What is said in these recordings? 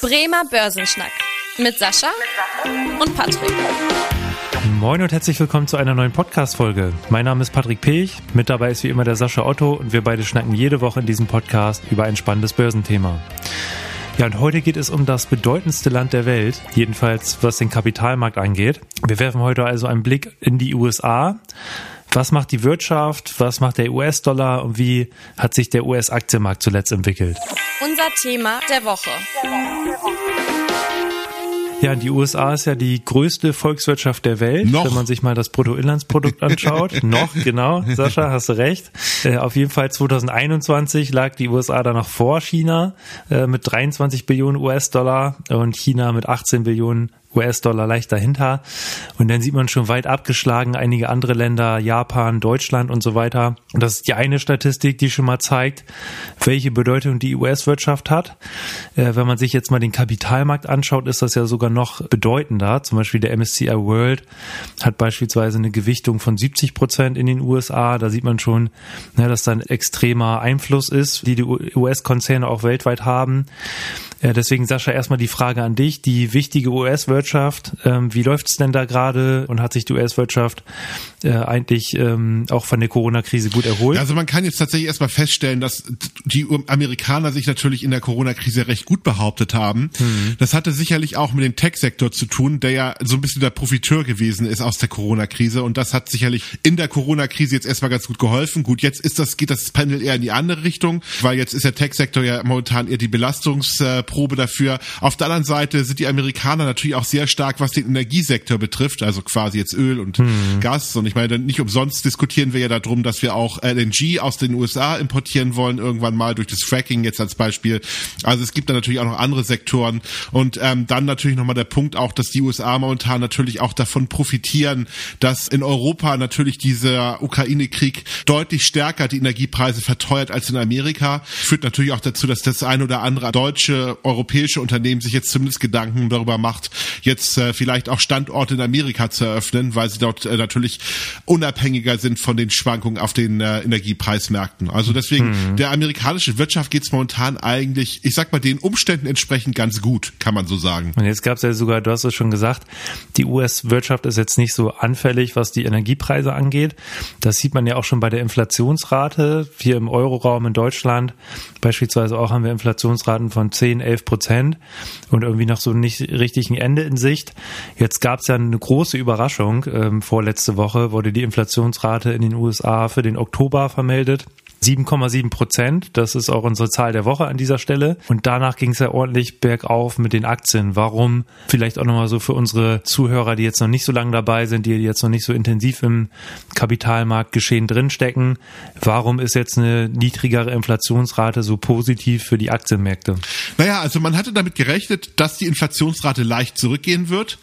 Bremer Börsenschnack mit Sascha und Patrick. Moin und herzlich willkommen zu einer neuen Podcast-Folge. Mein Name ist Patrick Pech, mit dabei ist wie immer der Sascha Otto und wir beide schnacken jede Woche in diesem Podcast über ein spannendes Börsenthema. Ja, und heute geht es um das bedeutendste Land der Welt, jedenfalls was den Kapitalmarkt angeht. Wir werfen heute also einen Blick in die USA. Was macht die Wirtschaft? Was macht der US-Dollar? Und wie hat sich der US-Aktienmarkt zuletzt entwickelt? Unser Thema der Woche. Ja, die USA ist ja die größte Volkswirtschaft der Welt, Noch. wenn man sich mal das Bruttoinlandsprodukt anschaut. Noch, genau, Sascha, hast du recht. Äh, auf jeden Fall 2021 lag die USA da noch vor China äh, mit 23 Billionen US-Dollar und China mit 18 Billionen US-Dollar leicht dahinter. Und dann sieht man schon weit abgeschlagen einige andere Länder, Japan, Deutschland und so weiter. Und das ist die eine Statistik, die schon mal zeigt, welche Bedeutung die US-Wirtschaft hat. Äh, wenn man sich jetzt mal den Kapitalmarkt anschaut, ist das ja sogar noch bedeutender. Zum Beispiel der MSCI World hat beispielsweise eine Gewichtung von 70 Prozent in den USA. Da sieht man schon, ne, dass da ein extremer Einfluss ist, die die US-Konzerne auch weltweit haben. Äh, deswegen, Sascha, erstmal die Frage an dich. Die wichtige US-Wirtschaft, ähm, wie läuft's denn da gerade und hat sich die US-Wirtschaft äh, eigentlich ähm, auch von der Corona-Krise gut erholt? Also man kann jetzt tatsächlich erstmal feststellen, dass die Amerikaner sich natürlich in der Corona-Krise recht gut behauptet haben. Mhm. Das hatte sicherlich auch mit dem Tech-Sektor zu tun, der ja so ein bisschen der Profiteur gewesen ist aus der Corona-Krise. Und das hat sicherlich in der Corona-Krise jetzt erstmal ganz gut geholfen. Gut, jetzt ist das, geht das Panel eher in die andere Richtung, weil jetzt ist der Tech-Sektor ja momentan eher die Belastungsprobe dafür. Auf der anderen Seite sind die Amerikaner natürlich auch sehr stark, was den Energiesektor betrifft, also quasi jetzt Öl und Gas. Und ich meine, nicht umsonst diskutieren wir ja darum, dass wir auch LNG aus den USA importieren wollen, irgendwann mal durch das Fracking jetzt als Beispiel. Also es gibt da natürlich auch noch andere Sektoren. Und ähm, dann natürlich nochmal der Punkt auch, dass die USA momentan natürlich auch davon profitieren, dass in Europa natürlich dieser Ukraine-Krieg deutlich stärker die Energiepreise verteuert als in Amerika. Führt natürlich auch dazu, dass das ein oder andere deutsche, europäische Unternehmen sich jetzt zumindest Gedanken darüber macht, jetzt äh, vielleicht auch Standorte in Amerika zu eröffnen, weil sie dort äh, natürlich unabhängiger sind von den Schwankungen auf den äh, Energiepreismärkten. Also deswegen, der amerikanischen Wirtschaft geht's momentan eigentlich, ich sag mal, den Umständen entsprechend ganz gut, kann man so sagen. Und jetzt gab es ja sogar, du hast es schon gesagt, die US-Wirtschaft ist jetzt nicht so anfällig, was die Energiepreise angeht. Das sieht man ja auch schon bei der Inflationsrate. Hier im Euroraum in Deutschland beispielsweise auch haben wir Inflationsraten von 10, 11 Prozent und irgendwie noch so nicht richtig ein Ende in Sicht. Jetzt gab es ja eine große Überraschung. Ähm, vorletzte Woche wurde die Inflationsrate in den USA für den Oktober vermeldet. 7,7 Prozent, das ist auch unsere Zahl der Woche an dieser Stelle. Und danach ging es ja ordentlich bergauf mit den Aktien. Warum? Vielleicht auch nochmal so für unsere Zuhörer, die jetzt noch nicht so lange dabei sind, die jetzt noch nicht so intensiv im Kapitalmarktgeschehen drinstecken. Warum ist jetzt eine niedrigere Inflationsrate so positiv für die Aktienmärkte? Naja, also man hatte damit gerechnet, dass die Inflationsrate leicht zurückgehen wird,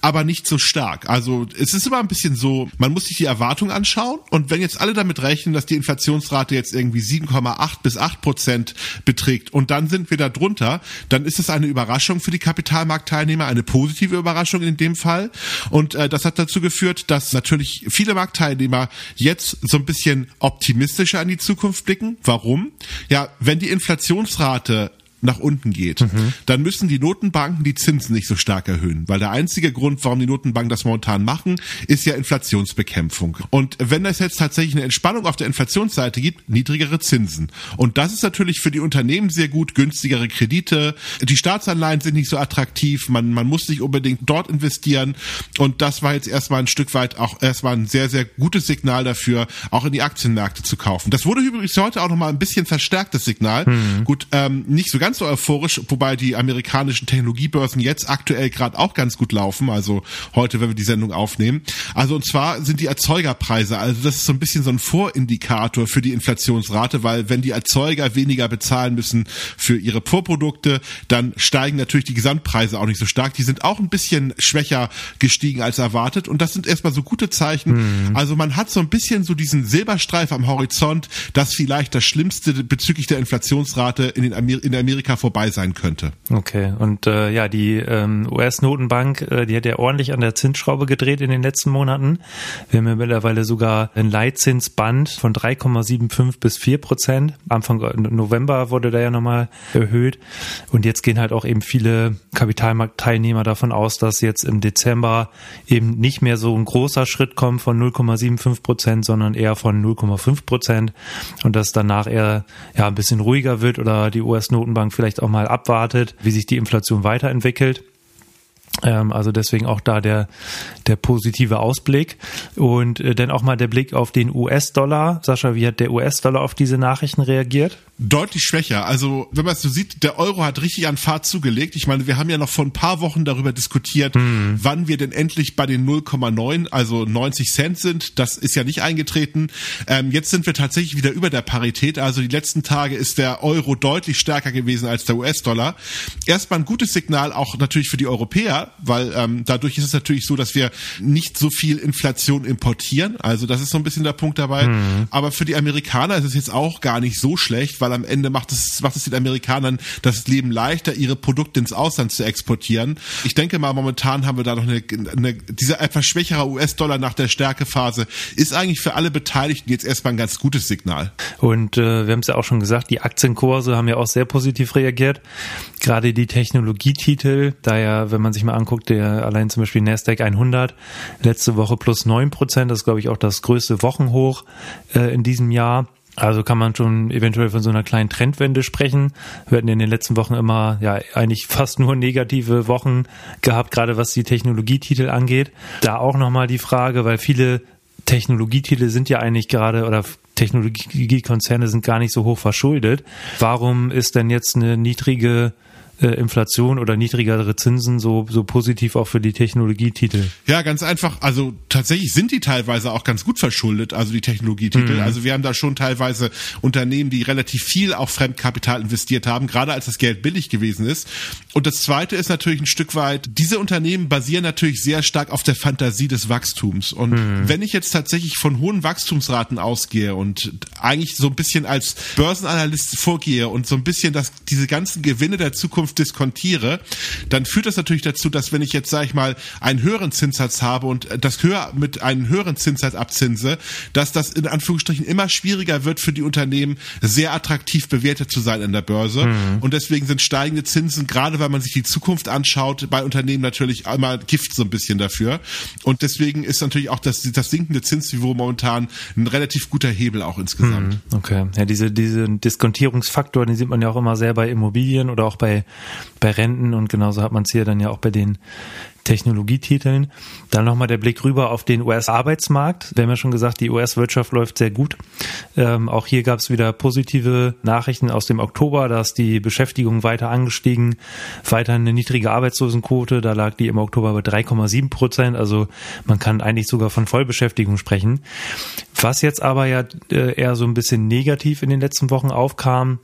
aber nicht so stark. Also es ist immer ein bisschen so, man muss sich die Erwartung anschauen und wenn jetzt alle damit rechnen, dass die Inflationsrate jetzt irgendwie 7,8 bis 8 Prozent beträgt und dann sind wir da drunter, dann ist es eine Überraschung für die Kapitalmarktteilnehmer, eine positive Überraschung in dem Fall. Und äh, das hat dazu geführt, dass natürlich viele Marktteilnehmer jetzt so ein bisschen optimistischer an die Zukunft blicken. Warum? Ja, wenn die Inflationsrate nach unten geht, dann müssen die Notenbanken die Zinsen nicht so stark erhöhen, weil der einzige Grund, warum die Notenbanken das momentan machen, ist ja Inflationsbekämpfung. Und wenn es jetzt tatsächlich eine Entspannung auf der Inflationsseite gibt, niedrigere Zinsen. Und das ist natürlich für die Unternehmen sehr gut, günstigere Kredite. Die Staatsanleihen sind nicht so attraktiv, man, man muss nicht unbedingt dort investieren. Und das war jetzt erstmal ein Stück weit auch erstmal ein sehr, sehr gutes Signal dafür, auch in die Aktienmärkte zu kaufen. Das wurde übrigens heute auch nochmal ein bisschen verstärktes Signal. Gut, ähm, nicht so ganz so euphorisch, wobei die amerikanischen Technologiebörsen jetzt aktuell gerade auch ganz gut laufen. Also heute, wenn wir die Sendung aufnehmen. Also und zwar sind die Erzeugerpreise, also das ist so ein bisschen so ein Vorindikator für die Inflationsrate, weil wenn die Erzeuger weniger bezahlen müssen für ihre Vorprodukte, dann steigen natürlich die Gesamtpreise auch nicht so stark. Die sind auch ein bisschen schwächer gestiegen als erwartet und das sind erstmal so gute Zeichen. Also man hat so ein bisschen so diesen Silberstreif am Horizont, dass vielleicht das Schlimmste bezüglich der Inflationsrate in, den Amer in der Amerika vorbei sein könnte. Okay, und äh, ja, die ähm, US-Notenbank, äh, die hat ja ordentlich an der Zinsschraube gedreht in den letzten Monaten. Wir haben ja mittlerweile sogar ein Leitzinsband von 3,75 bis 4 Prozent. Anfang November wurde da ja nochmal erhöht. Und jetzt gehen halt auch eben viele Kapitalmarktteilnehmer davon aus, dass jetzt im Dezember eben nicht mehr so ein großer Schritt kommt von 0,75 Prozent, sondern eher von 0,5 Prozent und dass danach eher ja ein bisschen ruhiger wird oder die US-Notenbank vielleicht auch mal abwartet, wie sich die Inflation weiterentwickelt. Ähm, also deswegen auch da der, der positive Ausblick. Und äh, dann auch mal der Blick auf den US-Dollar. Sascha, wie hat der US-Dollar auf diese Nachrichten reagiert? Deutlich schwächer. Also, wenn man es so sieht, der Euro hat richtig an Fahrt zugelegt. Ich meine, wir haben ja noch vor ein paar Wochen darüber diskutiert, hm. wann wir denn endlich bei den 0,9, also 90 Cent sind. Das ist ja nicht eingetreten. Ähm, jetzt sind wir tatsächlich wieder über der Parität. Also die letzten Tage ist der Euro deutlich stärker gewesen als der US-Dollar. Erstmal ein gutes Signal auch natürlich für die Europäer, weil ähm, dadurch ist es natürlich so, dass wir nicht so viel Inflation importieren. Also das ist so ein bisschen der Punkt dabei. Hm. Aber für die Amerikaner ist es jetzt auch gar nicht so schlecht, weil am Ende macht es, macht es den Amerikanern das Leben leichter, ihre Produkte ins Ausland zu exportieren. Ich denke mal, momentan haben wir da noch eine, eine dieser etwas schwächere US-Dollar nach der Stärkephase ist eigentlich für alle Beteiligten jetzt erstmal ein ganz gutes Signal. Und äh, wir haben es ja auch schon gesagt, die Aktienkurse haben ja auch sehr positiv reagiert. Gerade die Technologietitel, da ja, wenn man sich mal anguckt, der allein zum Beispiel Nasdaq 100 letzte Woche plus neun Prozent, das ist glaube ich auch das größte Wochenhoch äh, in diesem Jahr. Also kann man schon eventuell von so einer kleinen Trendwende sprechen. Wir hatten in den letzten Wochen immer ja eigentlich fast nur negative Wochen gehabt, gerade was die Technologietitel angeht. Da auch nochmal die Frage, weil viele Technologietitel sind ja eigentlich gerade oder Technologiekonzerne sind gar nicht so hoch verschuldet. Warum ist denn jetzt eine niedrige äh, Inflation oder niedrigere Zinsen so, so positiv auch für die Technologietitel? Ja, ganz einfach. Also tatsächlich sind die teilweise auch ganz gut verschuldet, also die Technologietitel. Mhm. Also wir haben da schon teilweise Unternehmen, die relativ viel auch Fremdkapital investiert haben, gerade als das Geld billig gewesen ist. Und das Zweite ist natürlich ein Stück weit, diese Unternehmen basieren natürlich sehr stark auf der Fantasie des Wachstums. Und mhm. wenn ich jetzt tatsächlich von hohen Wachstumsraten ausgehe und eigentlich so ein bisschen als Börsenanalyst vorgehe und so ein bisschen das, diese ganzen Gewinne der Zukunft Zukunft diskontiere, dann führt das natürlich dazu, dass wenn ich jetzt, sage ich mal, einen höheren Zinssatz habe und das höher mit einem höheren Zinssatz abzinse, dass das in Anführungsstrichen immer schwieriger wird für die Unternehmen, sehr attraktiv bewertet zu sein an der Börse. Mhm. Und deswegen sind steigende Zinsen, gerade weil man sich die Zukunft anschaut, bei Unternehmen natürlich einmal Gift so ein bisschen dafür. Und deswegen ist natürlich auch das, das sinkende Zinsniveau momentan ein relativ guter Hebel auch insgesamt. Mhm. Okay. Ja, diese, diese Diskontierungsfaktor, den sieht man ja auch immer sehr bei Immobilien oder auch bei bei Renten und genauso hat man es hier dann ja auch bei den Technologietiteln. Dann nochmal der Blick rüber auf den US-Arbeitsmarkt. Wir haben ja schon gesagt, die US-Wirtschaft läuft sehr gut. Ähm, auch hier gab es wieder positive Nachrichten aus dem Oktober, dass die Beschäftigung weiter angestiegen, weiter eine niedrige Arbeitslosenquote, da lag die im Oktober bei 3,7 Prozent, also man kann eigentlich sogar von Vollbeschäftigung sprechen. Was jetzt aber ja äh, eher so ein bisschen negativ in den letzten Wochen aufkam,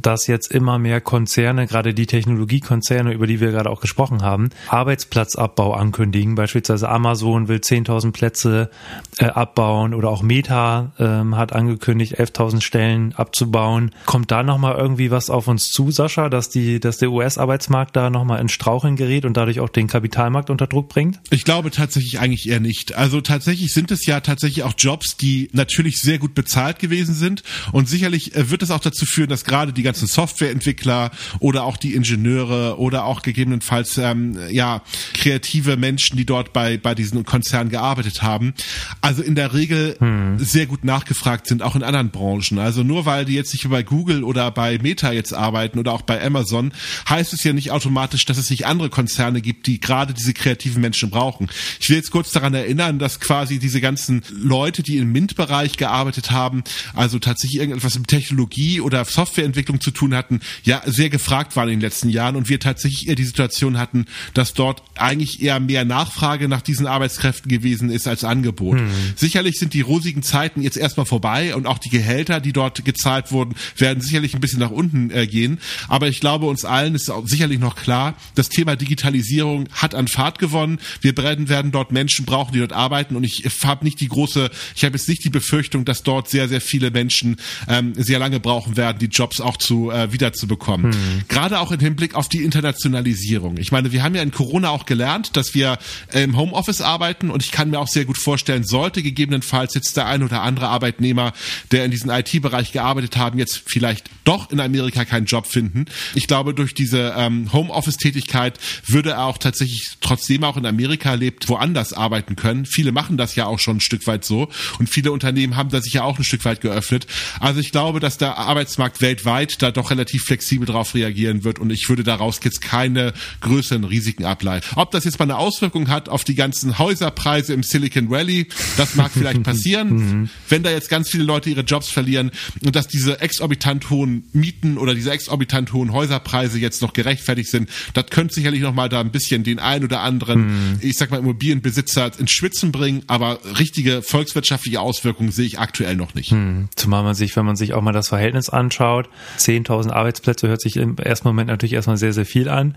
dass jetzt immer mehr Konzerne, gerade die Technologiekonzerne, über die wir gerade auch gesprochen haben, Arbeitsplatzabbau ankündigen. Beispielsweise Amazon will 10.000 Plätze äh, abbauen oder auch Meta ähm, hat angekündigt, 11.000 Stellen abzubauen. Kommt da nochmal irgendwie was auf uns zu, Sascha, dass die, dass der US-Arbeitsmarkt da nochmal in Straucheln gerät und dadurch auch den Kapitalmarkt unter Druck bringt? Ich glaube tatsächlich eigentlich eher nicht. Also tatsächlich sind es ja tatsächlich auch Jobs, die natürlich sehr gut bezahlt gewesen sind und sicherlich äh, wird es auch dazu führen, dass gerade die ganzen Softwareentwickler oder auch die Ingenieure oder auch gegebenenfalls ähm, ja kreative Menschen, die dort bei bei diesen Konzernen gearbeitet haben, also in der Regel hm. sehr gut nachgefragt sind, auch in anderen Branchen. Also nur weil die jetzt nicht bei Google oder bei Meta jetzt arbeiten oder auch bei Amazon, heißt es ja nicht automatisch, dass es nicht andere Konzerne gibt, die gerade diese kreativen Menschen brauchen. Ich will jetzt kurz daran erinnern, dass quasi diese ganzen Leute, die im MINT-Bereich gearbeitet haben, also tatsächlich irgendetwas mit Technologie oder Softwareentwicklung Entwicklung zu tun hatten, ja sehr gefragt waren in den letzten Jahren und wir tatsächlich eher die Situation hatten, dass dort eigentlich eher mehr Nachfrage nach diesen Arbeitskräften gewesen ist als Angebot. Hm. Sicherlich sind die rosigen Zeiten jetzt erstmal vorbei und auch die Gehälter, die dort gezahlt wurden, werden sicherlich ein bisschen nach unten äh, gehen. Aber ich glaube, uns allen ist sicherlich noch klar, das Thema Digitalisierung hat an Fahrt gewonnen. Wir werden dort Menschen brauchen, die dort arbeiten und ich habe nicht die große, ich habe jetzt nicht die Befürchtung, dass dort sehr, sehr viele Menschen ähm, sehr lange brauchen werden, die Jobs auch zu äh, wiederzubekommen. Mhm. Gerade auch im Hinblick auf die Internationalisierung. Ich meine, wir haben ja in Corona auch gelernt, dass wir im Homeoffice arbeiten und ich kann mir auch sehr gut vorstellen, sollte gegebenenfalls jetzt der ein oder andere Arbeitnehmer, der in diesem IT-Bereich gearbeitet haben, jetzt vielleicht doch in Amerika keinen Job finden. Ich glaube, durch diese ähm, Homeoffice-Tätigkeit würde er auch tatsächlich trotzdem auch in Amerika lebt, woanders arbeiten können. Viele machen das ja auch schon ein Stück weit so und viele Unternehmen haben da sich ja auch ein Stück weit geöffnet. Also ich glaube, dass der Arbeitsmarkt weltweit da doch relativ flexibel darauf reagieren wird und ich würde daraus jetzt keine größeren Risiken ableiten. Ob das jetzt mal eine Auswirkung hat auf die ganzen Häuserpreise im Silicon Valley, das mag vielleicht passieren, mhm. wenn da jetzt ganz viele Leute ihre Jobs verlieren und dass diese exorbitant hohen Mieten oder diese exorbitant hohen Häuserpreise jetzt noch gerechtfertigt sind, das könnte sicherlich noch mal da ein bisschen den ein oder anderen, mhm. ich sag mal Immobilienbesitzer ins Schwitzen bringen, aber richtige volkswirtschaftliche Auswirkungen sehe ich aktuell noch nicht. Mhm. Zumal man sich, wenn man sich auch mal das Verhältnis anschaut, 10.000 Arbeitsplätze hört sich im ersten Moment natürlich erstmal sehr, sehr viel an,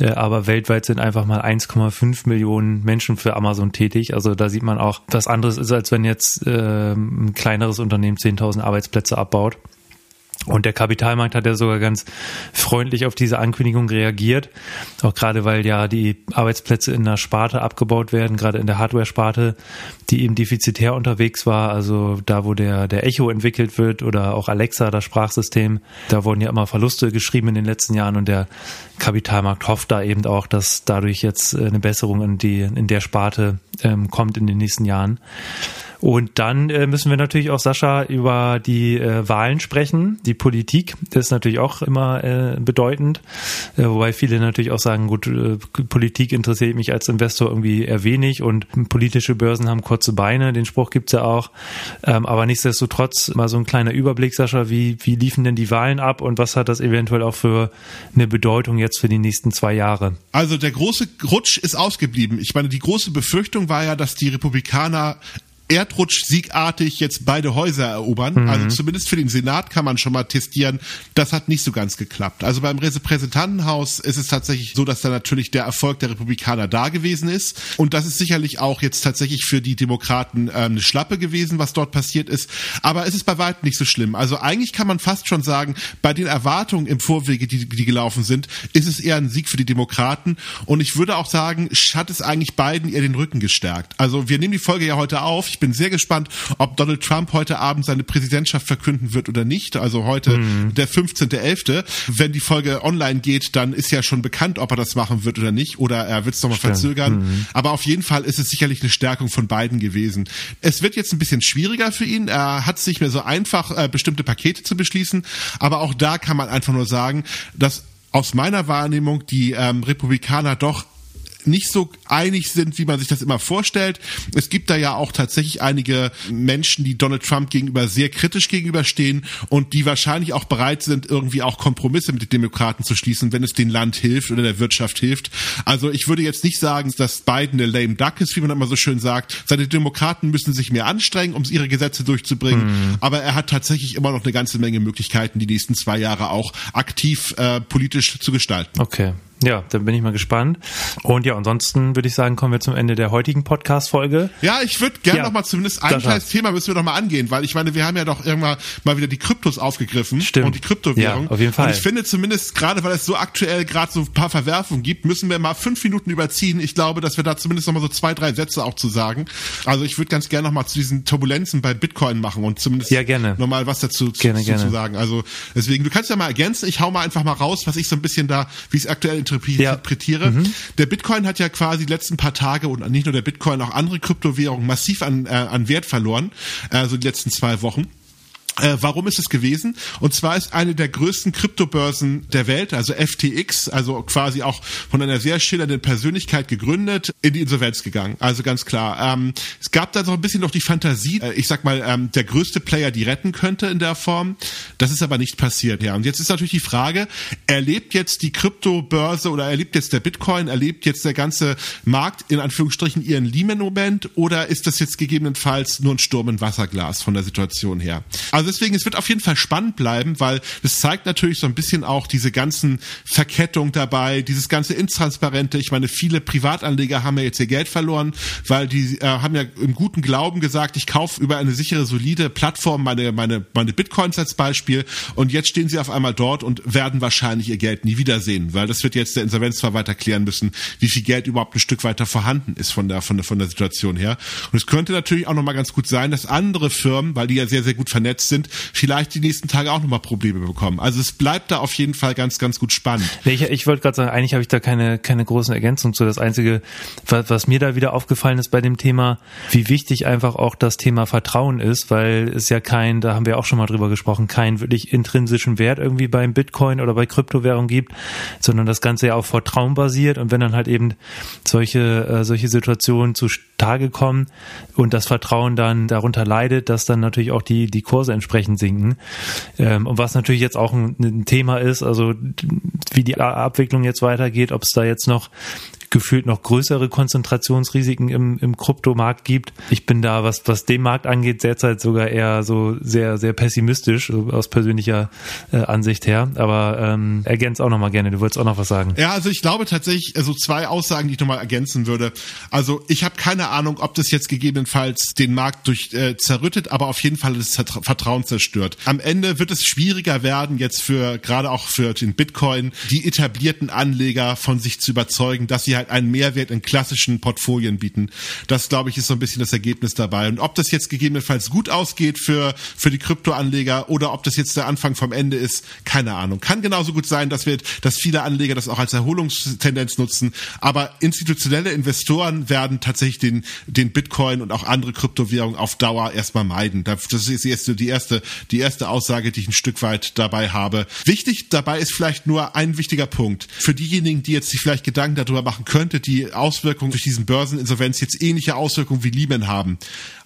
äh, aber weltweit sind einfach mal 1,5 Millionen Menschen für Amazon tätig. Also da sieht man auch, was anderes ist, als wenn jetzt äh, ein kleineres Unternehmen 10.000 Arbeitsplätze abbaut. Und der Kapitalmarkt hat ja sogar ganz freundlich auf diese Ankündigung reagiert. Auch gerade weil ja die Arbeitsplätze in der Sparte abgebaut werden, gerade in der Hardware-Sparte, die eben defizitär unterwegs war. Also da, wo der, der Echo entwickelt wird oder auch Alexa, das Sprachsystem, da wurden ja immer Verluste geschrieben in den letzten Jahren und der Kapitalmarkt hofft da eben auch, dass dadurch jetzt eine Besserung in die, in der Sparte ähm, kommt in den nächsten Jahren. Und dann äh, müssen wir natürlich auch, Sascha, über die äh, Wahlen sprechen. Die Politik ist natürlich auch immer äh, bedeutend, äh, wobei viele natürlich auch sagen, gut, äh, Politik interessiert mich als Investor irgendwie eher wenig und politische Börsen haben kurze Beine, den Spruch gibt's ja auch. Ähm, aber nichtsdestotrotz mal so ein kleiner Überblick, Sascha, wie, wie liefen denn die Wahlen ab und was hat das eventuell auch für eine Bedeutung jetzt für die nächsten zwei Jahre? Also der große Rutsch ist ausgeblieben. Ich meine, die große Befürchtung war ja, dass die Republikaner Erdrutsch-siegartig jetzt beide Häuser erobern. Mhm. Also zumindest für den Senat kann man schon mal testieren. Das hat nicht so ganz geklappt. Also beim Repräsentantenhaus ist es tatsächlich so, dass da natürlich der Erfolg der Republikaner da gewesen ist. Und das ist sicherlich auch jetzt tatsächlich für die Demokraten äh, eine Schlappe gewesen, was dort passiert ist. Aber es ist bei weitem nicht so schlimm. Also eigentlich kann man fast schon sagen, bei den Erwartungen im Vorwege, die, die gelaufen sind, ist es eher ein Sieg für die Demokraten. Und ich würde auch sagen, hat es eigentlich beiden eher den Rücken gestärkt. Also wir nehmen die Folge ja heute auf. Ich bin sehr gespannt, ob Donald Trump heute Abend seine Präsidentschaft verkünden wird oder nicht. Also heute mhm. der 15.11. Wenn die Folge online geht, dann ist ja schon bekannt, ob er das machen wird oder nicht. Oder er wird es nochmal verzögern. Mhm. Aber auf jeden Fall ist es sicherlich eine Stärkung von beiden gewesen. Es wird jetzt ein bisschen schwieriger für ihn. Er hat es nicht mehr so einfach, äh, bestimmte Pakete zu beschließen. Aber auch da kann man einfach nur sagen, dass aus meiner Wahrnehmung die ähm, Republikaner doch nicht so einig sind, wie man sich das immer vorstellt. Es gibt da ja auch tatsächlich einige Menschen, die Donald Trump gegenüber sehr kritisch gegenüberstehen und die wahrscheinlich auch bereit sind, irgendwie auch Kompromisse mit den Demokraten zu schließen, wenn es dem Land hilft oder der Wirtschaft hilft. Also ich würde jetzt nicht sagen, dass Biden eine lame duck ist, wie man immer so schön sagt. Seine Demokraten müssen sich mehr anstrengen, um ihre Gesetze durchzubringen. Mhm. Aber er hat tatsächlich immer noch eine ganze Menge Möglichkeiten, die nächsten zwei Jahre auch aktiv äh, politisch zu gestalten. Okay. Ja, dann bin ich mal gespannt. Und ja, ansonsten würde ich sagen, kommen wir zum Ende der heutigen Podcast-Folge. Ja, ich würde gerne ja, noch mal zumindest ein kleines Thema müssen wir noch mal angehen, weil ich meine, wir haben ja doch irgendwann mal wieder die Kryptos aufgegriffen Stimmt. und die Kryptowährung. Ja, auf jeden Fall. Und ich finde zumindest, gerade weil es so aktuell gerade so ein paar Verwerfungen gibt, müssen wir mal fünf Minuten überziehen. Ich glaube, dass wir da zumindest noch mal so zwei, drei Sätze auch zu sagen. Also ich würde ganz gerne noch mal zu diesen Turbulenzen bei Bitcoin machen und zumindest ja, gerne. noch mal was dazu gerne, zu, gerne. zu sagen. Also deswegen, du kannst ja mal ergänzen. Ich hau mal einfach mal raus, was ich so ein bisschen da, wie es aktuell interpretiere. Ja. Mhm. Der Bitcoin hat ja quasi die letzten paar Tage und nicht nur der Bitcoin, auch andere Kryptowährungen massiv an, äh, an Wert verloren, also die letzten zwei Wochen. Äh, warum ist es gewesen? Und zwar ist eine der größten Kryptobörsen der Welt, also FTX, also quasi auch von einer sehr schillernden Persönlichkeit gegründet, in die Insolvenz gegangen. Also ganz klar. Ähm, es gab da so ein bisschen noch die Fantasie, äh, ich sag mal, ähm, der größte Player, die retten könnte in der Form. Das ist aber nicht passiert, ja. Und jetzt ist natürlich die Frage, erlebt jetzt die Kryptobörse oder erlebt jetzt der Bitcoin, erlebt jetzt der ganze Markt in Anführungsstrichen ihren Lehman-Moment oder ist das jetzt gegebenenfalls nur ein Sturm in Wasserglas von der Situation her? Also Also deswegen, es wird auf jeden Fall spannend bleiben, weil es zeigt natürlich so ein bisschen auch diese ganzen Verkettungen dabei, dieses ganze Intransparente. Ich meine, viele Privatanleger haben ja jetzt ihr Geld verloren, weil die äh, haben ja im guten Glauben gesagt, ich kaufe über eine sichere, solide Plattform meine, meine, meine Bitcoins als Beispiel und jetzt stehen sie auf einmal dort und werden wahrscheinlich ihr Geld nie wiedersehen, weil das wird jetzt der Insolvenzverwalter klären müssen, wie viel Geld überhaupt ein Stück weiter vorhanden ist von der, von der, von der Situation her. Und es könnte natürlich auch nochmal ganz gut sein, dass andere Firmen, weil die ja sehr, sehr gut vernetzt sind, vielleicht die nächsten Tage auch nochmal Probleme bekommen. Also es bleibt da auf jeden Fall ganz, ganz gut spannend. Ich, ich wollte gerade sagen, eigentlich habe ich da keine, keine großen Ergänzungen zu. Das Einzige, was, was mir da wieder aufgefallen ist bei dem Thema, wie wichtig einfach auch das Thema Vertrauen ist, weil es ja kein, da haben wir auch schon mal drüber gesprochen, keinen wirklich intrinsischen Wert irgendwie beim Bitcoin oder bei Kryptowährung gibt, sondern das Ganze ja auf Vertrauen basiert und wenn dann halt eben solche, äh, solche Situationen zutage kommen und das Vertrauen dann darunter leidet, dass dann natürlich auch die, die Kurse entsprechend sinken. Ähm, und was natürlich jetzt auch ein, ein Thema ist, also wie die Abwicklung jetzt weitergeht, ob es da jetzt noch gefühlt noch größere Konzentrationsrisiken im, im Kryptomarkt gibt. Ich bin da, was, was den Markt angeht, derzeit sogar eher so sehr, sehr pessimistisch aus persönlicher äh, Ansicht her. Aber ähm, ergänz auch noch mal gerne, du wolltest auch noch was sagen. Ja, also ich glaube tatsächlich, also zwei Aussagen, die ich nochmal ergänzen würde. Also ich habe keine Ahnung, ob das jetzt gegebenenfalls den Markt durch äh, zerrüttet, aber auf jeden Fall das Vertrauen zerstört. Am Ende wird es schwieriger werden, jetzt für gerade auch für den Bitcoin, die etablierten Anleger von sich zu überzeugen, dass sie halt halt einen Mehrwert in klassischen Portfolien bieten. Das, glaube ich, ist so ein bisschen das Ergebnis dabei. Und ob das jetzt gegebenenfalls gut ausgeht für, für die Kryptoanleger oder ob das jetzt der Anfang vom Ende ist, keine Ahnung. Kann genauso gut sein, dass wir, dass viele Anleger das auch als Erholungstendenz nutzen. Aber institutionelle Investoren werden tatsächlich den, den Bitcoin und auch andere Kryptowährungen auf Dauer erstmal meiden. Das ist jetzt die erste, die erste Aussage, die ich ein Stück weit dabei habe. Wichtig dabei ist vielleicht nur ein wichtiger Punkt. Für diejenigen, die jetzt sich vielleicht Gedanken darüber machen könnte die Auswirkungen durch diesen Börseninsolvenz jetzt ähnliche Auswirkungen wie Lehman haben.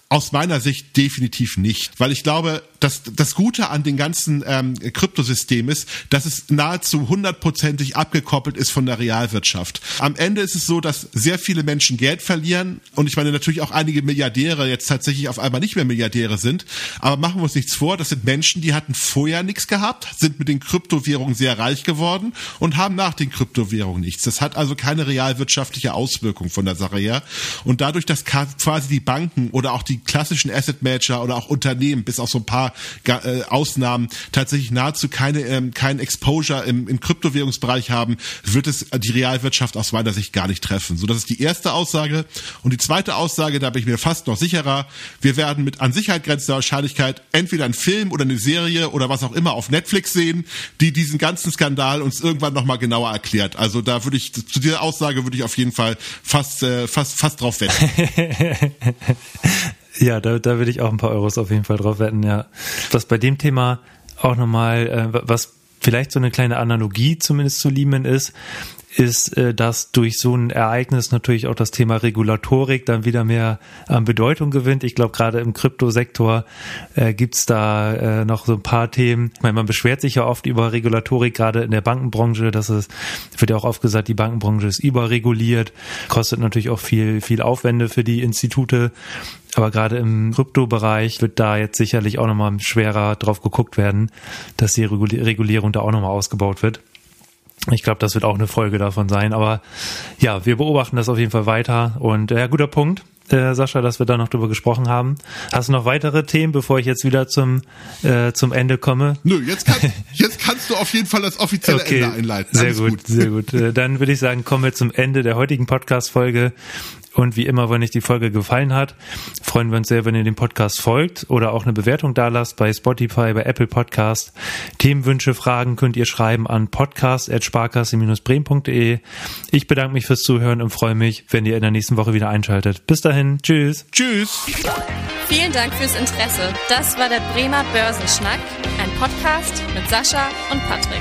Aus meiner Sicht definitiv nicht, weil ich glaube, das, das Gute an den ganzen ähm, Kryptosystem ist, dass es nahezu hundertprozentig abgekoppelt ist von der Realwirtschaft. Am Ende ist es so, dass sehr viele Menschen Geld verlieren und ich meine natürlich auch einige Milliardäre jetzt tatsächlich auf einmal nicht mehr Milliardäre sind. Aber machen wir uns nichts vor, das sind Menschen, die hatten vorher nichts gehabt, sind mit den Kryptowährungen sehr reich geworden und haben nach den Kryptowährungen nichts. Das hat also keine realwirtschaftliche Auswirkung von der Sache her. Und dadurch, dass quasi die Banken oder auch die klassischen Asset Manager oder auch Unternehmen bis auf so ein paar paar äh, Ausnahmen tatsächlich nahezu keine ähm, kein Exposure im, im Kryptowährungsbereich haben, wird es die Realwirtschaft aus meiner Sicht gar nicht treffen. So, das ist die erste Aussage. Und die zweite Aussage, da bin ich mir fast noch sicherer, wir werden mit an Sicherheit grenzender Wahrscheinlichkeit entweder einen Film oder eine Serie oder was auch immer auf Netflix sehen, die diesen ganzen Skandal uns irgendwann nochmal genauer erklärt. Also da würde ich, zu dieser Aussage würde ich auf jeden Fall fast, äh, fast, fast drauf wetten. Ja, da, da würde ich auch ein paar Euros auf jeden Fall drauf wetten, ja. Was bei dem Thema auch nochmal, äh, was vielleicht so eine kleine Analogie zumindest zu Lehman ist, ist, äh, dass durch so ein Ereignis natürlich auch das Thema Regulatorik dann wieder mehr an Bedeutung gewinnt. Ich glaube, gerade im Kryptosektor äh, gibt's da äh, noch so ein paar Themen. Ich meine, man beschwert sich ja oft über Regulatorik, gerade in der Bankenbranche. Das ist, wird ja auch oft gesagt, die Bankenbranche ist überreguliert, kostet natürlich auch viel, viel Aufwände für die Institute. Aber gerade im Kryptobereich wird da jetzt sicherlich auch nochmal schwerer drauf geguckt werden, dass die Regulierung da auch nochmal ausgebaut wird. Ich glaube, das wird auch eine Folge davon sein. Aber ja, wir beobachten das auf jeden Fall weiter. Und ja, guter Punkt, äh, Sascha, dass wir da noch drüber gesprochen haben. Hast du noch weitere Themen, bevor ich jetzt wieder zum, äh, zum Ende komme? Nö, jetzt, kann, jetzt kannst du auf jeden Fall das offizielle okay, Ende einleiten. Alles sehr gut, gut, sehr gut. Äh, dann würde ich sagen, kommen wir zum Ende der heutigen Podcast-Folge. Und wie immer, wenn euch die Folge gefallen hat, freuen wir uns sehr, wenn ihr dem Podcast folgt oder auch eine Bewertung da lasst bei Spotify, bei Apple Podcast. Themenwünsche, Fragen könnt ihr schreiben an podcast.sparkasse-bremen.de. Ich bedanke mich fürs Zuhören und freue mich, wenn ihr in der nächsten Woche wieder einschaltet. Bis dahin. Tschüss. Tschüss. Vielen Dank fürs Interesse. Das war der Bremer Börsenschnack, ein Podcast mit Sascha und Patrick.